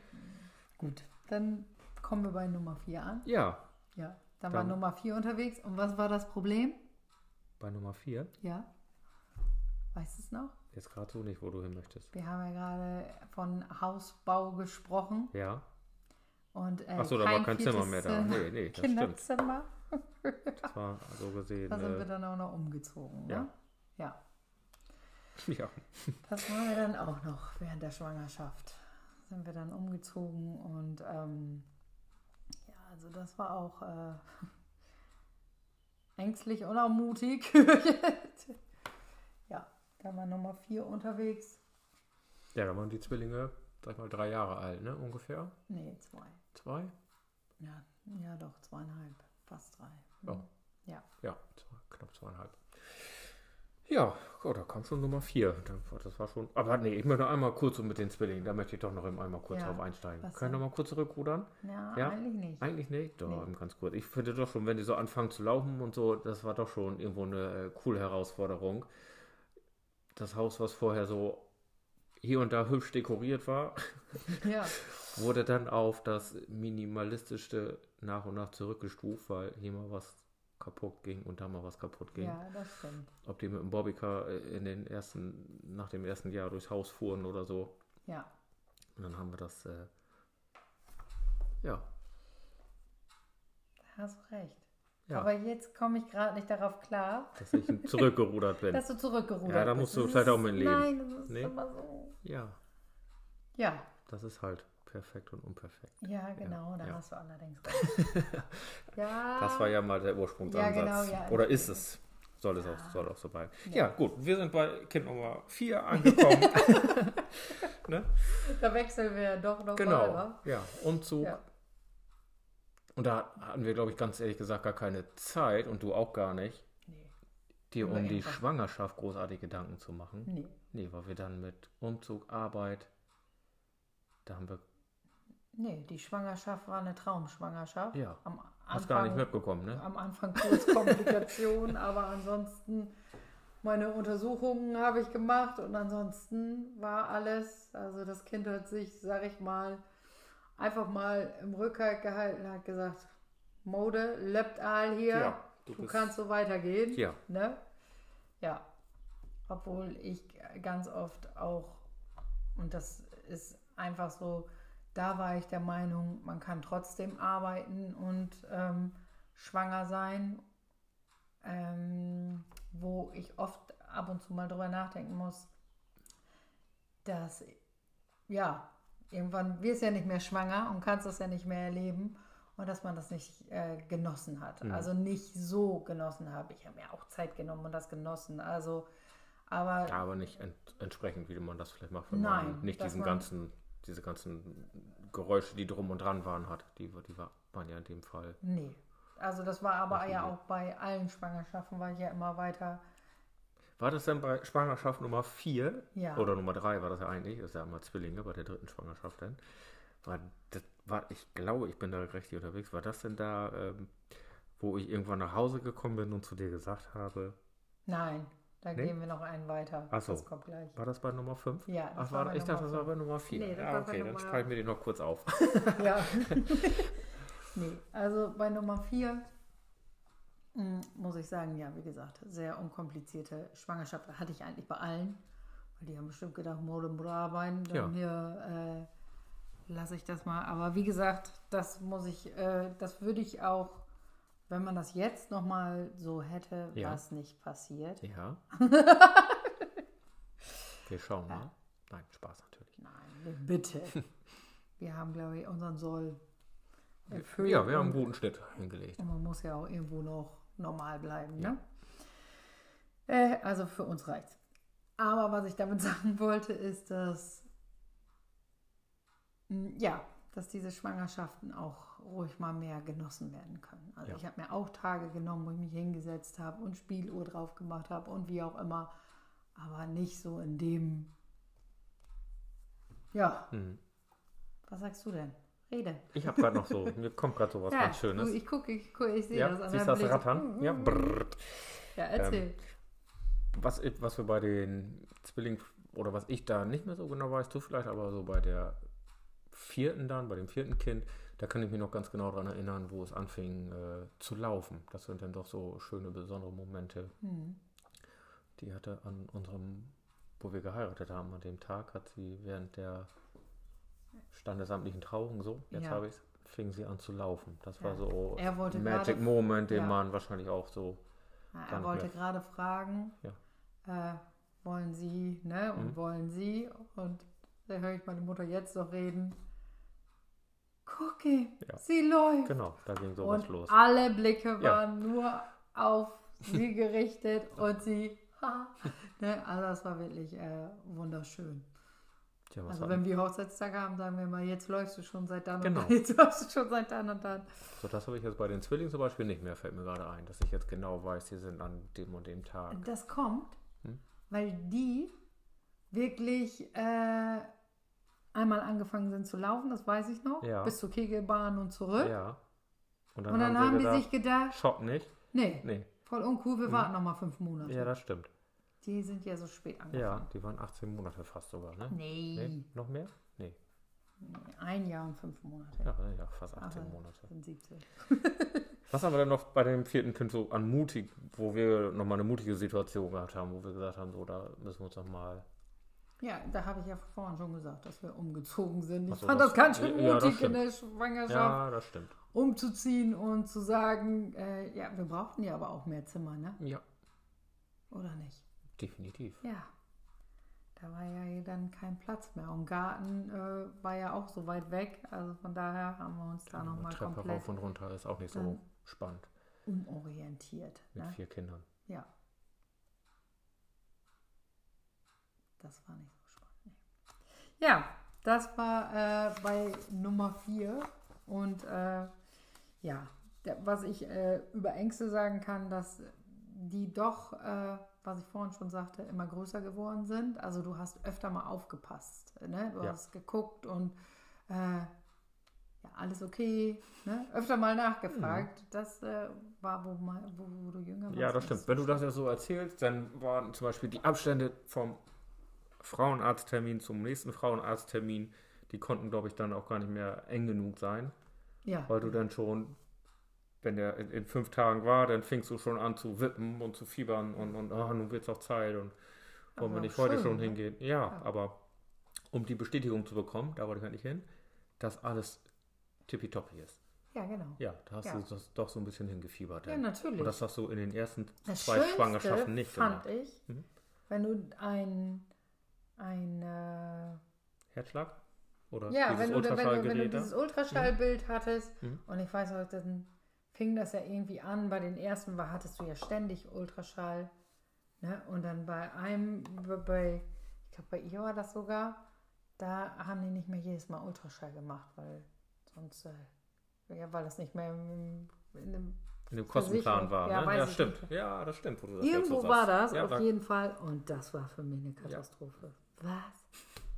gut, dann kommen wir bei Nummer 4 an. Ja, Ja, dann war Dann- Nummer 4 unterwegs. Und was war das Problem? bei Nummer 4. Ja, weißt du es noch? Jetzt gerade so nicht, wo du hin möchtest. Wir haben ja gerade von Hausbau gesprochen. Ja. Und, äh, Achso, da war kein Zimmer mehr da. äh, Nee, nee, das stimmt. Kinderzimmer. Das war so gesehen. Da sind wir Äh, dann auch noch umgezogen. ja. Ne? Ja, ja. das waren wir dann auch noch während der Schwangerschaft. Sind wir dann umgezogen und ähm, ja, also das war auch äh, ängstlich und auch mutig. war Nummer vier unterwegs. Ja, da waren die Zwillinge, sag ich mal, drei Jahre alt, ne? Ungefähr. Nee, zwei. Zwei? Ja, ja doch, zweieinhalb, fast drei. Ja. Ja. Ja, zwei, knapp zweieinhalb. Ja, gut, da kam schon Nummer vier. Dann war- Das war schon. Aber nee, ich möchte einmal kurz mit den Zwillingen, da möchte ich doch noch einmal kurz Ja, drauf einsteigen. Können wir noch mal kurz zurückrudern? Ja, Ja? eigentlich nicht. Eigentlich nicht, doch, Nee. ganz kurz. Ich finde doch schon, wenn die so anfangen zu laufen und so, das war doch schon irgendwo eine äh, coole Herausforderung. Das Haus, was vorher so hier und da hübsch dekoriert war, Ja, wurde dann auf das minimalistischste nach und nach zurückgestuft, weil hier mal was kaputt ging und da mal was kaputt ging. ja, das stimmt. Ob die mit dem Bobbycar äh, in den ersten, nach dem ersten Jahr durchs Haus fuhren oder so. Ja, Und dann haben wir das, äh, ja, hast recht. Ja, Aber jetzt komme ich gerade nicht darauf klar, dass ich zurückgerudert bin. dass du zurückgerudert Ja, da bist. musst du vielleicht auch mit leben. Nein, das ist Nee? immer so. Ja, Ja, das ist halt perfekt und unperfekt. ja, genau, da ja. hast du allerdings recht. ja, Das war ja mal der Ursprungsansatz. Ja, genau, ja. Oder ist es? Soll es auch, soll auch so bleiben. Ja. Ja. gut, wir sind bei Kind Nummer 4 angekommen. ne? da wechseln wir ja doch noch Genau, mal, ja, Umzug. Und da hatten wir, glaube ich, ganz ehrlich gesagt gar keine Zeit und du auch gar nicht, Nee, dir um die. Schwangerschaft großartig Gedanken zu machen. nee. Nee, weil wir dann mit Umzug, Arbeit, da haben wir, Nee, die Schwangerschaft war eine Traumschwangerschaft. Ja, Am hast gar nicht Anfang- mitbekommen, ne? Am Anfang kurz Komplikationen, aber ansonsten meine Untersuchungen habe ich gemacht und ansonsten war alles, also das Kind hat sich, sag ich mal, einfach mal im Rückhalt gehalten, hat gesagt, Mode, lebt all hier, Ja, du, du kannst so weitergehen. Ja. Ne? Ja. Obwohl ich ganz oft auch, und das ist einfach so, da war ich der Meinung, man kann trotzdem arbeiten und ähm, schwanger sein, ähm, wo ich oft ab und zu mal drüber nachdenken muss, dass, ja, irgendwann wirst du ja nicht mehr schwanger und kannst das ja nicht mehr erleben und dass man das nicht äh, genossen hat. Mhm. Also nicht so genossen habe. Ich habe mir auch Zeit genommen und das genossen. Also, aber Ja, aber nicht ent entsprechend, wie man das vielleicht macht, wenn Nein, man nicht diesen ganzen, diese ganzen Geräusche, die drum und dran waren, hat. Die, die war- waren ja in dem Fall. nee. Also das war aber ja auch bei allen Schwangerschaften, war ich ja immer weiter. War das denn bei Schwangerschaft Nummer 4 Ja. oder Nummer 3 war das ja eigentlich, das ist ja immer Zwillinge bei der dritten Schwangerschaft dann. War das, war, ich glaube, ich bin da richtig unterwegs. War das denn da, ähm, wo ich irgendwann nach Hause gekommen bin und zu dir gesagt habe, Nein, da Nee? gehen wir noch einen weiter. Ach so. Das kommt gleich. war das bei Nummer 5? Ja, das Ach, war ich dachte, das Nummer war bei Nummer 4. Nee, bei okay, dann Nummer- schreiben wir die noch kurz auf. ja. nee, also bei Nummer 4 muss ich sagen, ja, wie gesagt, sehr unkomplizierte Schwangerschaft hatte ich eigentlich bei allen. Weil die haben bestimmt gedacht, Mode und Brabein, dann Ja. hier äh, lasse ich das mal. Aber wie gesagt, das muss ich, äh, das würde ich auch, wenn man das jetzt nochmal so hätte, Ja. was nicht passiert. Ja. wir schauen mal. Nein, Spaß natürlich. Nein, bitte. Wir haben, glaube ich, unseren Soll erfüllt. Ja, wir haben einen guten Schnitt hingelegt. Und man muss ja auch irgendwo noch normal bleiben, ne? Äh, also für uns reicht's. Aber was ich damit sagen wollte, ist, dass mh, ja, dass diese Schwangerschaften auch ruhig mal mehr genossen werden können. Also Ja. ich habe mir auch Tage genommen, wo ich mich hingesetzt habe und Spieluhr drauf gemacht habe und wie auch immer, aber nicht so in dem. Ja, Mhm. was sagst du denn? Rede. Ich habe gerade noch so, mir kommt gerade so was ganz Schönes. ich gucke, ich, guck, ich sehe ja, das an siehst du das. Rattern? Ja, brrr. Ja, erzähl. was, was wir bei den Zwillingen oder was ich da nicht mehr so genau weiß, du vielleicht, aber so bei der vierten dann, bei dem vierten Kind, da kann ich mich noch ganz genau daran erinnern, wo es anfing äh, zu laufen. Das sind dann doch so schöne, besondere Momente. Hm. Die hatte an unserem, wo wir geheiratet haben, an dem Tag, hat sie während der standesamtlichen Trauung, so, jetzt Ja. habe ich es, fing sie an zu laufen. Das war Ja. so Er wollte ein Magic Moment, den ja. man wahrscheinlich auch so er wollte gerade fragen, äh, wollen Sie, ne, und Mhm. wollen Sie, und da höre ich meine Mutter jetzt noch reden. Gucke, sie läuft. Genau, da ging sowas und los. alle Blicke waren nur auf sie gerichtet und sie, ha, ne, also das war wirklich äh, wunderschön. Tja, was Also wenn wir Hochzeitstag haben, sagen wir mal, jetzt läufst du schon seit dann Genau. und dann, jetzt läufst du schon seit dann und dann. so, das habe ich jetzt bei den Zwillingen zum Beispiel nicht mehr, fällt mir gerade ein, dass ich jetzt genau weiß, die sind an dem und dem Tag. Das kommt, Hm? weil die wirklich äh, einmal angefangen sind zu laufen, das weiß ich noch, Ja. bis zur Kegelbahn und zurück. Ja. Und dann, und dann haben, haben sie die gedacht, sich gedacht, Schock nicht? nee, Nee. voll uncool, wir warten noch mal fünf Monate. Ja, das stimmt. Die sind ja so spät angefangen. Ja, die waren 18 Monate fast sogar, ne? Nee, Nee, noch mehr? Nee. ein Jahr und fünf Monate. Ja, ja fast 18 Aber Monate. sind 17. Was haben wir denn noch bei dem vierten Kind so an mutig, wo wir nochmal eine mutige Situation gehabt haben, wo wir gesagt haben, so, da müssen wir uns noch mal. Ja, da habe ich ja vorhin schon gesagt, dass wir umgezogen sind. Ich so, fand das- das ganz schön ja, mutig in stimmt. der Schwangerschaft. Ja, das stimmt. umzuziehen und zu sagen, äh, ja, wir brauchten ja aber auch mehr Zimmer, ne? Ja, Oder nicht? Definitiv. Ja. Da war ja dann kein Platz mehr. Und Garten äh, war ja auch so weit weg. Also von daher haben wir uns da Eine nochmal Treppe komplett rauf und runter ist auch nicht so spannend umorientiert. mit Ne? vier Kindern. Ja. Das war nicht so spannend. Nee. Ja, das war äh, bei Nummer 4. Und äh, ja, was ich äh, über Ängste sagen kann, dass die doch, äh, was ich vorhin schon sagte, immer größer geworden sind. Also du hast öfter mal aufgepasst. Ne? Du Ja. hast geguckt und äh, ja, alles okay. Ne? Öfter mal nachgefragt. Das äh, war, wo, mal, wo, wo du jünger warst. Ja, das stimmt. Wenn du das ja so erzählst, dann waren zum Beispiel die Abstände vom Frauenarzttermin zum nächsten Frauenarzttermin, die konnten, glaube ich, dann auch gar nicht mehr eng genug sein, Ja, weil du dann schon, wenn der in, in fünf Tagen war, dann fingst du schon an zu wippen und zu fiebern und, und ah, nun wird es auch Zeit und wollen wir Aber nicht heute schon hingehen. Ja, aber um die Bestätigung zu bekommen, da wollte ich eigentlich hin, dass alles tippitoppi ist. ja, genau. Ja, da hast Ja. du das doch so ein bisschen hingefiebert. Ja, dann. natürlich. Und das hast du in den ersten Das zwei Schönste Schwangerschaften nicht fand gemacht. ich, Mhm. wenn du ein, ein äh, Herzschlag? Oder ja, dieses wenn du, wenn, du, wenn du dieses Ultraschallbild hattest Mhm. und ich weiß auch, dann fing das ja irgendwie an, bei den ersten war, hattest du ja ständig Ultraschall ne? und dann bei einem, bei- ich glaube bei ihr war das sogar, da haben die nicht mehr jedes Mal Ultraschall gemacht, weil sonst, äh, ja, weil das nicht mehr im, in dem in dem Kostenplan war. Ja, ne? ja stimmt. nicht. Ja, das stimmt, wo du das Irgendwo so war das ja, auf da- jeden Fall und das war für mich eine Katastrophe. Was?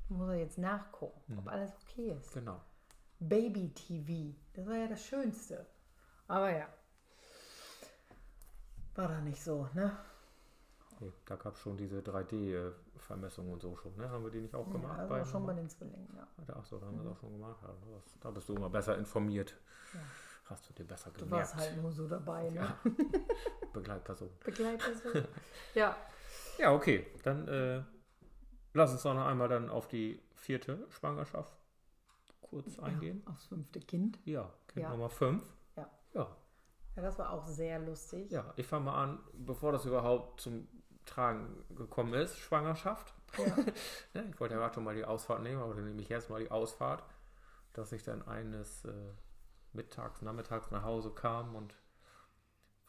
Ich muss er jetzt nachgucken, ob Mhm. alles okay ist. Genau. Baby TV, das war ja das Schönste. Aber ja, war da nicht so, ne? Nee, da gab es schon diese 3D-Vermessungen und so schon. Ne? Haben wir die nicht auch Ja, gemacht? das war schon bei den Zwillingen, ja. Ach so, da haben wir das auch schon gemacht. Ja, das, da bist du immer besser informiert. Ja. Hast du dir besser Du gemerkt. warst halt nur so dabei, ne? Ja. Begleitperson. Begleitperson. ja. Ja, okay. Dann äh, lass uns doch noch einmal dann auf die vierte Schwangerschaft kurz eingehen. Aufs fünfte Kind. Ja, Kind Ja. Nummer 5. Ja. Ja. Das war auch sehr lustig. Ja, ich fange mal an, bevor das überhaupt zum Tragen gekommen ist, Schwangerschaft. Ja. Ja, ich wollte ja gerade schon mal die Ausfahrt nehmen, aber dann nehme ich jetzt mal die Ausfahrt, dass ich dann eines äh, mittags, nachmittags nach Hause kam und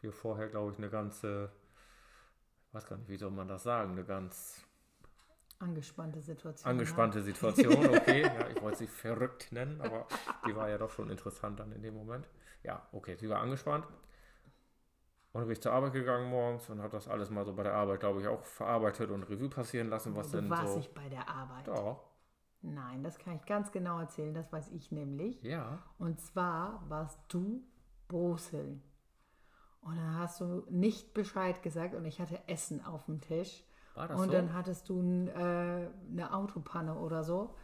wir vorher, glaube ich, eine ganze, ich weiß gar nicht, wie soll man das sagen, eine ganz Angespannte Situation. Angespannte Situation, okay. ja, ich wollte sie verrückt nennen, aber die war ja doch schon interessant dann in dem Moment. Ja, okay, sie war angespannt. Und dann bin ich zur Arbeit gegangen morgens und habe das alles mal so bei der Arbeit, glaube ich, auch verarbeitet und Revue passieren lassen, was du denn warst so. nicht bei der Arbeit. Doch, Nein, das kann ich ganz genau erzählen, das weiß ich nämlich. ja. Und zwar warst du Boseln. Und dann hast du nicht Bescheid gesagt und ich hatte Essen auf dem Tisch. War das und so? dann hattest du n, äh, eine Autopanne oder so.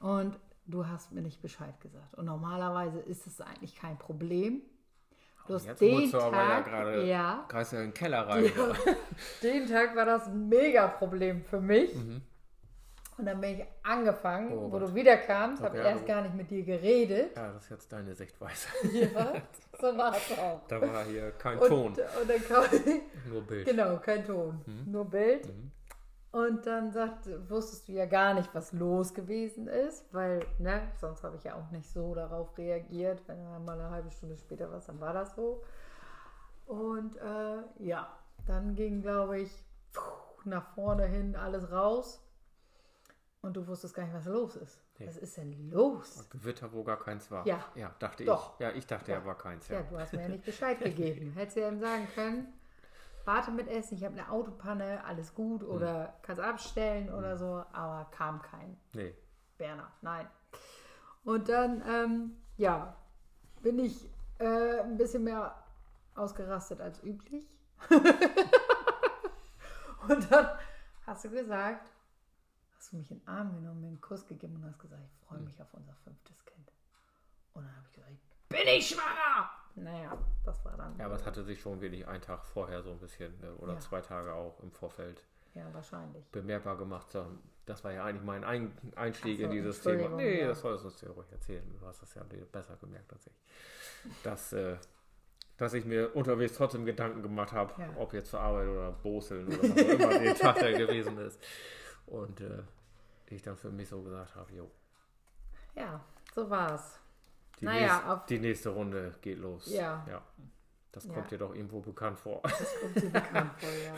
Und du hast mir nicht Bescheid gesagt. Und normalerweise ist es eigentlich kein Problem. Du hast Jetzt den du aber ja Tag, gerade, ja, ja in den Keller rein. den Tag war das ein Mega-Problem für mich. Und dann bin ich angefangen. Oh wo du wiederkamst, habe Okay, erst also- gar nicht mit dir geredet. Ja, das ist jetzt deine Sichtweise. Ja, so war es auch. Da war hier kein Und, Ton, und kam, nur Bild. genau, kein Ton, Mhm. nur Bild. Und dann sagt, wusstest du ja gar nicht, was los gewesen ist, weil, ne, sonst habe ich ja auch nicht so darauf reagiert. Wenn dann mal eine halbe Stunde später was, dann war das so. Und äh, ja, dann ging, glaube ich, nach vorne hin alles raus. Und du wusstest gar nicht, was los ist. Nee. Was ist denn los? Gewitter, wo gar keins war. Ja. Ja, dachte Doch. ich. Ja, ich dachte, ja, war keins. Ja, Ja. du hast mir ja nicht Bescheid gegeben. Hättest ja ihm sagen können, warte mit Essen, ich habe eine Autopanne, alles gut Hm. oder kannst abstellen oder so, aber kam kein Nee. Berner, nein. Und dann, ähm, ja, bin ich äh, ein bisschen mehr ausgerastet als üblich. Und dann hast du gesagt, hast du mich in den Arm genommen, mir einen Kuss gegeben und hast gesagt, ich freue mich auf unser fünftes Kind. Und dann habe ich gesagt, bin ich schwanger? Naja, das war dann. Ja, aber es hatte sich schon wirklich einen Tag vorher so ein bisschen äh, oder Ja. zwei Tage auch im Vorfeld Ja, wahrscheinlich. bemerkbar gemacht. Das war ja eigentlich mein ein Einstieg so, in dieses Thema. Nee, ja. das sollst du uns ja ruhig erzählen. Du hast das ja besser gemerkt als ich. Dass, äh, dass ich mir unterwegs trotzdem Gedanken gemacht habe, Ja. ob jetzt zur Arbeit oder Boseln oder was auch immer den Tag da gewesen ist. Und äh, ich dann für mich so gesagt habe, jo, Ja, so war's. die, Naja, nächste, auf- die nächste Runde geht los. Ja. ja. Das Ja. kommt dir doch irgendwo bekannt vor. Das kommt dir bekannt vor, ja.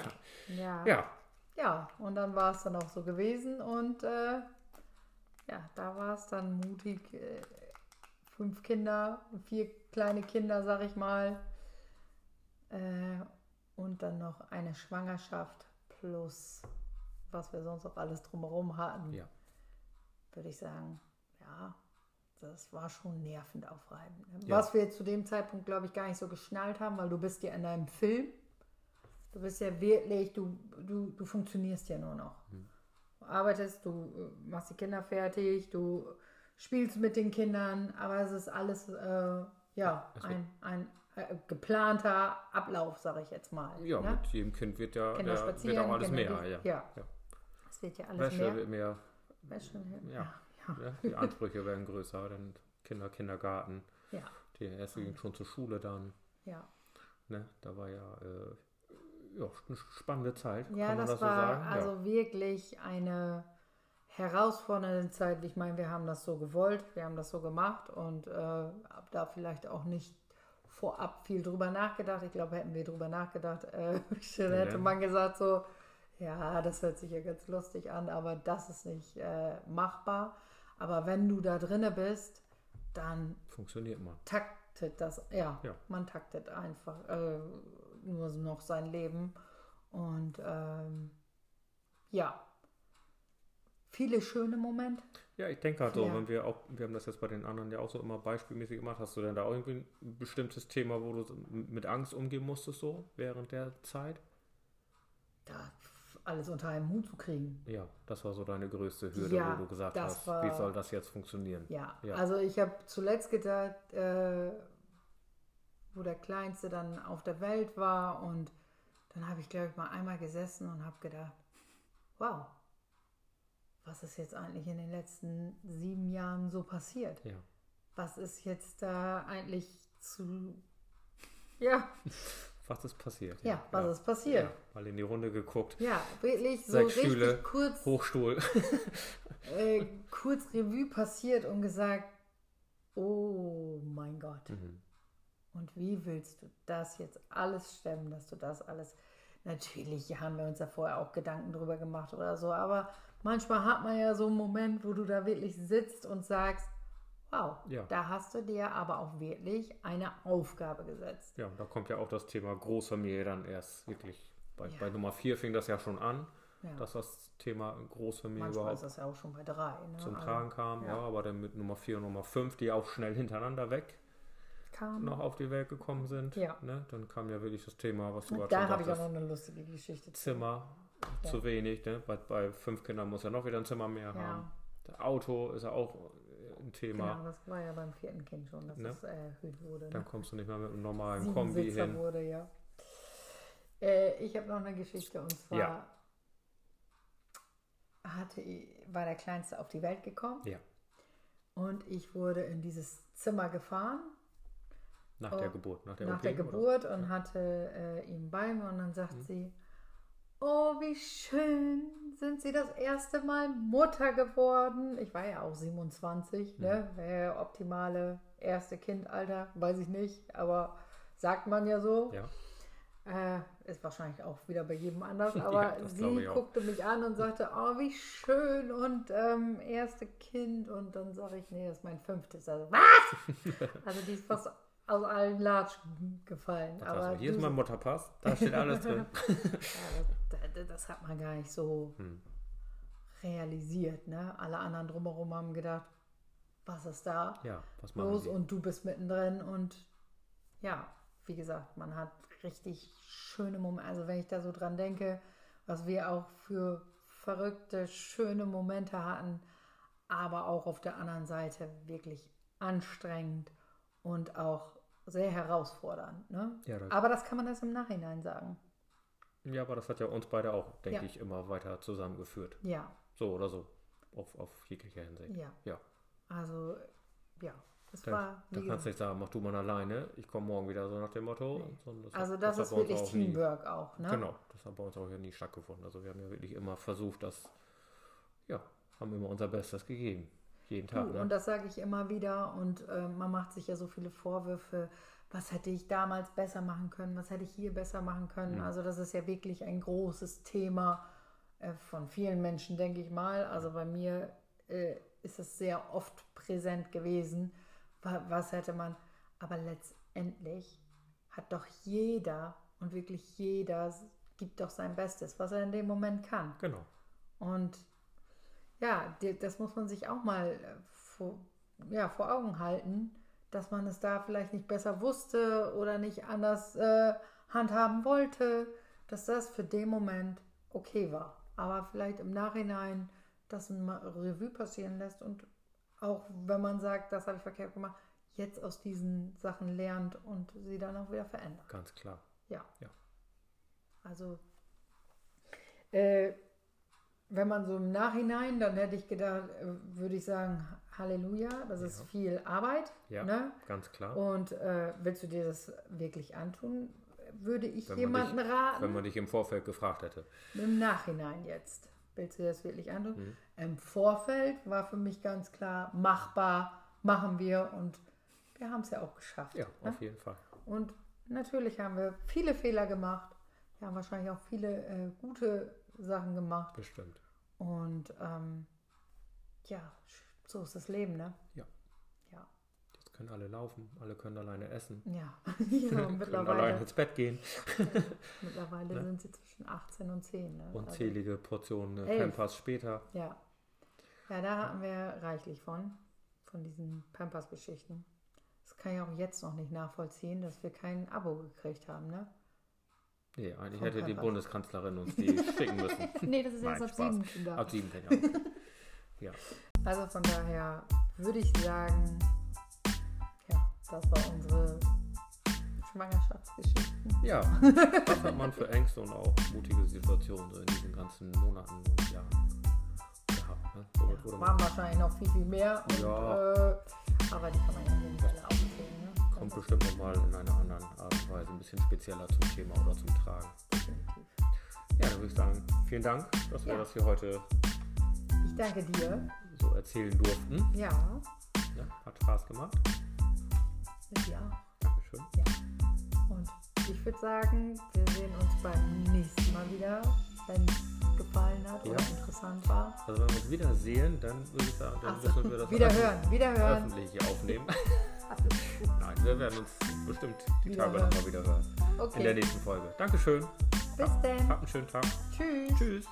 Ja. ja, Ja, und dann war es dann auch so gewesen und äh, ja, da war es dann mutig. Äh, fünf Kinder, vier kleine Kinder, sag ich mal. Äh, und dann noch eine Schwangerschaft plus was wir sonst auch alles drumherum hatten. Ja. Würde ich sagen, ja, das war schon nervend aufreibend. ne? Ja. Was wir zu dem Zeitpunkt, glaube ich, gar nicht so geschnallt haben, weil du bist ja in einem Film. Du bist ja wirklich, du, du, du funktionierst ja nur noch. Du arbeitest, du äh, machst die Kinder fertig, du spielst mit den Kindern, aber es ist alles äh, ja, Also- ein, ein äh, geplanter Ablauf, sage ich jetzt mal. ja ne? mit jedem Kind wird ja der, wird auch alles Kinder mehr. dies- Ja. ja. Ja. Es wird ja alles Wäsche mehr. wird mehr, Wäsche, Ja. ja. Ja. ja, die Ansprüche werden größer, dann Kinder, Kindergarten. Ja. Die erste ging schon zur Schule dann. ja. Ne? Da war ja, äh, ja eine spannende Zeit, Ja, kann man das, das, so war sagen. also wirklich eine herausfordernde Zeit. Ich meine, wir haben das so gewollt, wir haben das so gemacht und äh, da vielleicht auch nicht vorab viel drüber nachgedacht. Ich glaube, hätten wir drüber nachgedacht, äh, dann hätte Ja. man gesagt so, ja, das hört sich ja ganz lustig an, aber das ist nicht äh, machbar. Aber wenn du da drinne bist, dann funktioniert man. taktet das, ja, Ja. man taktet einfach äh, nur noch sein Leben. Und ähm, ja, viele schöne Momente. Ja, ich denke halt so, Ja. wenn wir auch, wir haben das jetzt bei den anderen ja auch so immer beispielmäßig gemacht, hast du denn da auch irgendwie ein bestimmtes Thema, wo du mit Angst umgehen musstest so während der Zeit? Da alles unter einen Hut zu kriegen. Ja, das war so deine größte Hürde, Ja, wo du gesagt hast, war- wie soll das jetzt funktionieren? Ja, Ja. also ich habe zuletzt gedacht, äh, wo der Kleinste dann auf der Welt war und dann habe ich, glaube ich, mal einmal gesessen und habe gedacht, wow, was ist jetzt eigentlich in den letzten sieben Jahren so passiert? Ja. Was ist jetzt da eigentlich zu... Ja, Was ist passiert? ja, was ist passiert? Ja, mal in die Runde geguckt. Ja, wirklich so Sechs richtig Stühle, kurz Hochstuhl. äh, kurz Revue passiert und gesagt, oh mein Gott. Mhm. Und wie willst du das jetzt alles stemmen, dass du das alles... Natürlich haben wir uns da vorher auch Gedanken drüber gemacht oder so, aber manchmal hat man ja so einen Moment, wo du da wirklich sitzt und sagst, wow, Ja. da hast du dir aber auch wirklich eine Aufgabe gesetzt. Ja, da kommt ja auch das Thema Großfamilie dann erst wirklich. Bei, Ja. bei Nummer 4 fing das ja schon an, Ja. dass das Thema Großfamilie Manchmal ist überhaupt das ja auch schon bei drei. Ne? zum Also Tragen kam. ja. Aber dann mit Nummer 4 und Nummer 5, die auch schnell hintereinander weg kam. noch auf die Welt gekommen sind. Ja. Ne? Dann kam ja wirklich das Thema, was du gerade da habe ich auch noch eine lustige Geschichte zu. Zimmer zu wenig. Ne? Bei, bei fünf Kindern muss er noch wieder ein Zimmer mehr haben. Das Auto ist ja auch ein Thema. Genau, das war ja beim vierten Kind schon, dass Ne? das äh, erhöht wurde. Dann Ne? kommst du nicht mehr mit einem normalen Kombi Siebensitzer hin. wurde, ja. Äh, ich habe noch eine Geschichte und zwar Ja. hatte, war der Kleinste auf die Welt gekommen Ja, und ich wurde in dieses Zimmer gefahren nach Oh, der Geburt. Nach der, nach OP, der oder? Geburt und hatte äh, ihn bei mir und dann sagt Mhm. sie, oh wie schön, sind Sie das erste Mal Mutter geworden? Ich war ja auch 27, ne? Mhm. Ja optimale erste Kindalter, weiß ich nicht, aber sagt man ja so. Ja, Äh, ist wahrscheinlich auch wieder bei jedem anders, Ja, aber glaube sie guckte mich an und sagte, oh, wie schön und ähm, erste Kind und dann sage ich, nee, das ist mein fünftes. Also, was? also die ist fast aus allen Latschen gefallen. das aber heißt, hier ist mein Mutterpass, da steht alles drin. ja, das, das, hat man gar nicht so Hm. realisiert. Ne? Alle anderen drumherum haben gedacht, was ist da Ja, was los sie? und du bist mittendrin und ja, wie gesagt, man hat richtig schöne Momente. Also wenn ich da so dran denke, was wir auch für verrückte, schöne Momente hatten, aber auch auf der anderen Seite wirklich anstrengend und auch sehr herausfordernd. Ne? Ja, das- aber das kann man erst im Nachhinein sagen. Ja, aber das hat ja uns beide auch, denke Ja. ich, immer weiter zusammengeführt. Ja, So oder so. Auf, auf jeglicher Hinsicht. ja. Ja. Also, ja, es Da, war, da wie kannst du nicht sagen, mach du mal alleine, ich komme morgen wieder, so nach dem Motto. Nee. sondern also hat- das, hat ist wirklich auch nie- Teamwork auch, ne? Genau, das hat bei uns auch ja nie stattgefunden. Also wir haben ja wirklich immer versucht, das, ja, haben immer unser Bestes gegeben. Jeden Tag. Du, Ne? und das sage ich immer wieder und äh, man macht sich ja so viele Vorwürfe, was hätte ich damals besser machen können, was hätte ich hier besser machen können. Mhm. Also das ist ja wirklich ein großes Thema äh, von vielen Menschen, denke ich mal. Also bei mir äh, ist es sehr oft präsent gewesen, wa was hätte man, aber letztendlich hat doch jeder und wirklich jeder gibt doch sein Bestes, was er in dem Moment kann. Genau. Und ja, das muss man sich auch mal äh, vor, ja, vor Augen halten, dass man es da vielleicht nicht besser wusste oder nicht anders äh, handhaben wollte, dass das für den Moment okay war. Aber vielleicht im Nachhinein das ein Revue passieren lässt und auch wenn man sagt, das habe ich verkehrt gemacht, jetzt aus diesen Sachen lernt und sie dann auch wieder verändert. Ganz klar. Ja. Ja. Also, äh, wenn man so im Nachhinein, dann hätte ich gedacht, äh, würde ich sagen, Halleluja, das ist Ja. viel Arbeit. Ja, Ne? ganz klar. Und äh, willst du dir das wirklich antun? Würde ich Wenn jemanden raten, Wenn man dich im Vorfeld gefragt hätte. im Nachhinein jetzt, willst du dir das wirklich antun? Mhm. Im Vorfeld war für mich ganz klar, machbar, machen wir und wir haben es ja auch geschafft. Ja, ne? auf jeden Fall. Und natürlich haben wir viele Fehler gemacht. Wir haben wahrscheinlich auch viele äh, gute Sachen gemacht. Bestimmt. Und ähm, ja, so ist das Leben, ne? Ja. Ja. Jetzt können alle laufen, alle können alleine essen. Ja, ja können alleine mittlerweile, ins Bett gehen. mittlerweile Ne? sind sie zwischen 18 und 10. Ne? Also, Unzählige Portionen äh, Elf. Pampers später. ja. ja, da hatten wir reichlich von, von diesen Pampers-Geschichten. Das kann ich auch jetzt noch nicht nachvollziehen, dass wir kein Abo gekriegt haben, ne? Nee, eigentlich hätte die. Bundeskanzlerin uns die schicken müssen. nee, das ist Nein, erst ab sieben Kinder. Ab sieben Jahren. Ja, Also von daher würde ich sagen, ja, das war unsere Schwangerschaftsgeschichten. ja. Was hat man für Ängste und auch mutige Situationen so in diesen ganzen Monaten und Jahren gehabt? Ne? Ja, waren wahrscheinlich noch viel, viel mehr. Und, Ja. äh, aber die kann man ja nicht alle aufzählen. Kommt bestimmt nochmal in einer anderen Art und Weise ein bisschen spezieller zum Thema oder zum Tragen. Ja, dann würde ich sagen, vielen Dank, dass wir Ja. das hier heute Ich danke dir. so erzählen durften. Ja, Ja, hat Spaß gemacht. mit dir auch. Dankeschön. Und ich würde sagen, wir sehen uns beim nächsten Mal wieder, wenn es gefallen hat oder Ja. interessant war. Also wenn wir uns wiedersehen, dann würde ich sagen, dann Ach so, müssen wir das wiederhören, wiederhören. öffentlich hier aufnehmen. Gut. Nein, wir werden uns bestimmt die Tage Wiederhören. nochmal wieder hören. In der Okay, nächsten Folge. Dankeschön. bis dann. Habt einen schönen Tag. Tschüss. Tschüss.